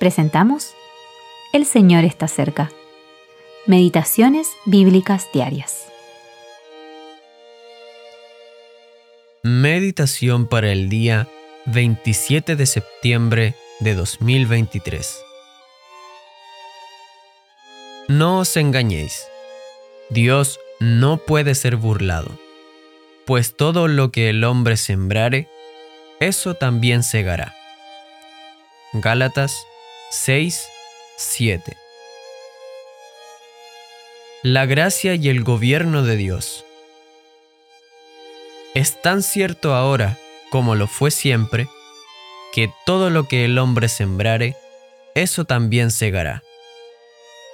presentamos El Señor está cerca. Meditaciones Bíblicas Diarias. Meditación para el día 27 de septiembre de 2023. No os engañéis. Dios no puede ser burlado, pues todo lo que el hombre sembrare, eso también segará. Gálatas 6, 7. La gracia y el gobierno de Dios. Es tan cierto ahora como lo fue siempre, que todo lo que el hombre sembrare, eso también segará.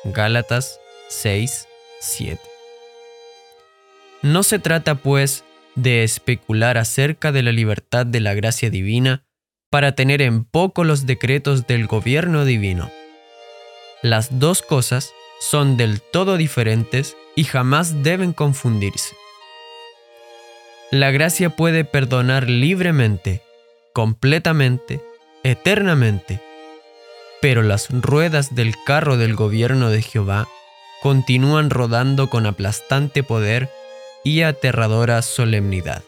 Gálatas 6, 7. No se trata, pues, de especular acerca de la libertad de la gracia divina para tener en poco los decretos del gobierno divino. Las dos cosas son del todo diferentes y jamás deben confundirse. La gracia puede perdonar libremente, completamente, eternamente, pero las ruedas del carro del gobierno de Jehová continúan rodando con aplastante poder y aterradora solemnidad.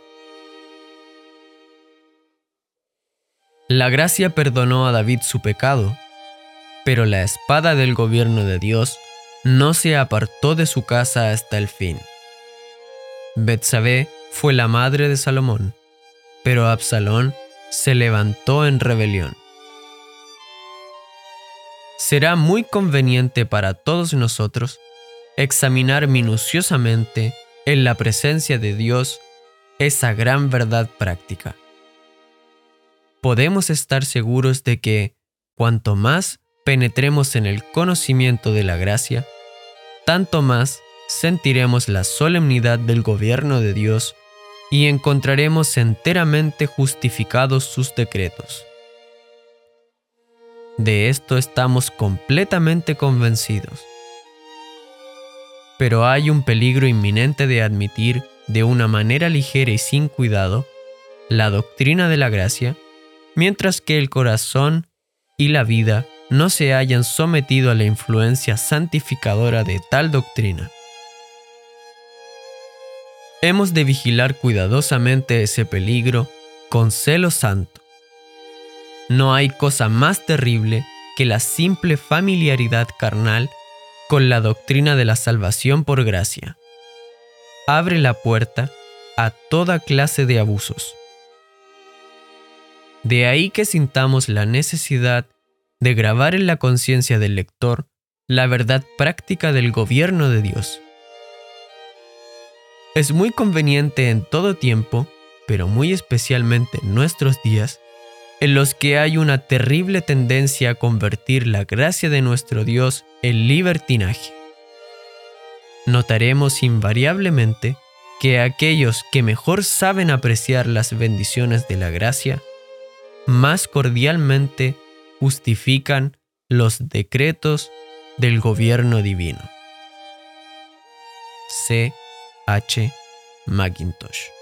La gracia perdonó a David su pecado, pero la espada del gobierno de Dios no se apartó de su casa hasta el fin. Betsabé fue la madre de Salomón, pero Absalón se levantó en rebelión. Será muy conveniente para todos nosotros examinar minuciosamente en la presencia de Dios esa gran verdad práctica podemos estar seguros de que, cuanto más penetremos en el conocimiento de la gracia, tanto más sentiremos la solemnidad del gobierno de Dios y encontraremos enteramente justificados sus decretos. De esto estamos completamente convencidos. Pero hay un peligro inminente de admitir de una manera ligera y sin cuidado la doctrina de la gracia mientras que el corazón y la vida no se hayan sometido a la influencia santificadora de tal doctrina. Hemos de vigilar cuidadosamente ese peligro con celo santo. No hay cosa más terrible que la simple familiaridad carnal con la doctrina de la salvación por gracia. Abre la puerta a toda clase de abusos. De ahí que sintamos la necesidad de grabar en la conciencia del lector la verdad práctica del gobierno de Dios. Es muy conveniente en todo tiempo, pero muy especialmente en nuestros días, en los que hay una terrible tendencia a convertir la gracia de nuestro Dios en libertinaje. Notaremos invariablemente que aquellos que mejor saben apreciar las bendiciones de la gracia más cordialmente justifican los decretos del gobierno divino. C. H. Macintosh